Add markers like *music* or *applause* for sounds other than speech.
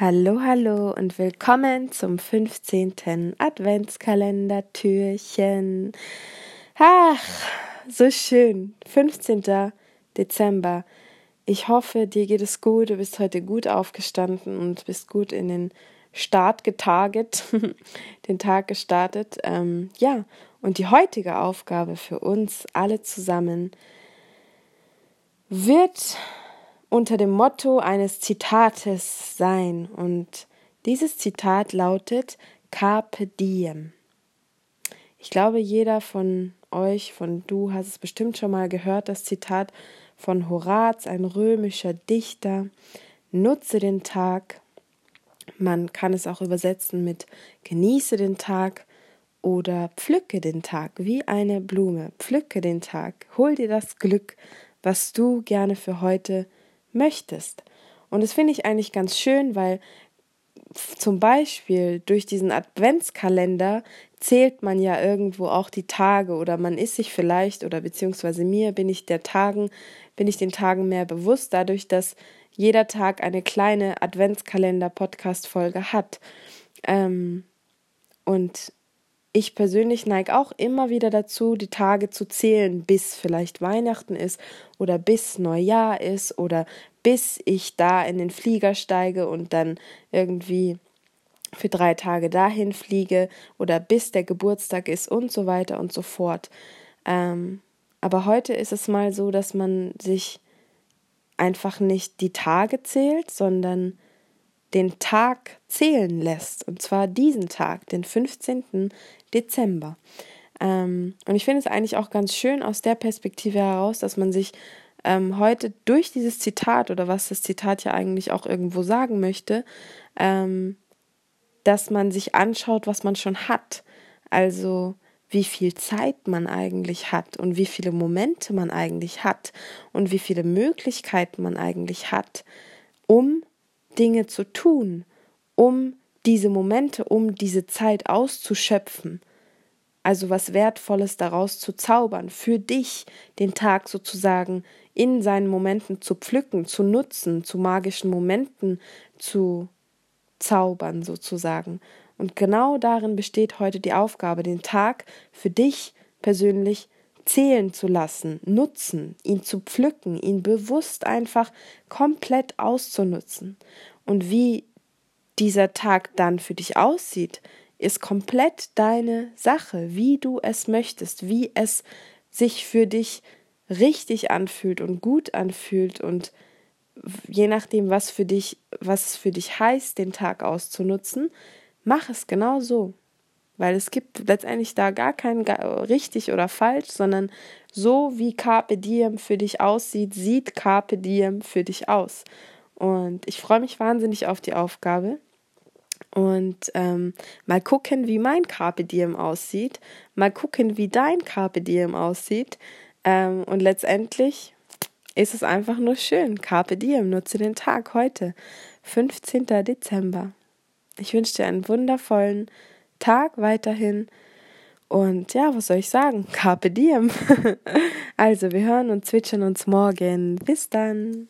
Hallo, hallo und willkommen zum 15. Adventskalender-Türchen. Ach, so schön. 15. Dezember. Ich hoffe, dir geht es gut. Du bist heute gut aufgestanden und bist gut in den Start getaget, *laughs* den Tag gestartet. Ähm, ja, und die heutige Aufgabe für uns alle zusammen wird unter dem Motto eines Zitates sein. Und dieses Zitat lautet Carpe diem. Ich glaube, jeder von euch, von du, hast es bestimmt schon mal gehört, das Zitat von Horaz, ein römischer Dichter. Nutze den Tag. Man kann es auch übersetzen mit genieße den Tag oder pflücke den Tag wie eine Blume. Pflücke den Tag. Hol dir das Glück, was du gerne für heute möchtest. Und das finde ich eigentlich ganz schön, weil zum Beispiel durch diesen Adventskalender zählt man ja irgendwo auch die Tage oder man ist sich vielleicht oder beziehungsweise mir bin ich der Tagen, bin ich den Tagen mehr bewusst, dadurch, dass jeder Tag eine kleine Adventskalender-Podcast-Folge hat. Ähm, und ich persönlich neige auch immer wieder dazu, die Tage zu zählen, bis vielleicht Weihnachten ist oder bis Neujahr ist oder bis ich da in den Flieger steige und dann irgendwie für drei Tage dahin fliege oder bis der Geburtstag ist und so weiter und so fort. Ähm, aber heute ist es mal so, dass man sich einfach nicht die Tage zählt, sondern den Tag zählen lässt. Und zwar diesen Tag, den 15. Dezember. Ähm, und ich finde es eigentlich auch ganz schön aus der Perspektive heraus, dass man sich ähm, heute durch dieses Zitat oder was das Zitat ja eigentlich auch irgendwo sagen möchte, ähm, dass man sich anschaut, was man schon hat. Also wie viel Zeit man eigentlich hat und wie viele Momente man eigentlich hat und wie viele Möglichkeiten man eigentlich hat, um Dinge zu tun, um diese Momente, um diese Zeit auszuschöpfen. Also was Wertvolles daraus zu zaubern, für dich den Tag sozusagen in seinen Momenten zu pflücken, zu nutzen, zu magischen Momenten zu zaubern sozusagen. Und genau darin besteht heute die Aufgabe, den Tag für dich persönlich zählen zu lassen, nutzen, ihn zu pflücken, ihn bewusst einfach komplett auszunutzen. Und wie dieser Tag dann für dich aussieht, ist komplett deine Sache, wie du es möchtest, wie es sich für dich richtig anfühlt und gut anfühlt und je nachdem, was für dich, was es für dich heißt, den Tag auszunutzen, mach es genau so. Weil es gibt letztendlich da gar kein richtig oder falsch, sondern so wie Carpe Diem für dich aussieht, sieht Carpe Diem für dich aus. Und ich freue mich wahnsinnig auf die Aufgabe. Und ähm, mal gucken, wie mein Carpe Diem aussieht. Mal gucken, wie dein Carpe Diem aussieht. Ähm, und letztendlich ist es einfach nur schön. Carpe Diem, nutze den Tag heute, 15. Dezember. Ich wünsche dir einen wundervollen Tag weiterhin. Und ja, was soll ich sagen? Carpe diem. *laughs* also, wir hören und zwitschern uns morgen. Bis dann.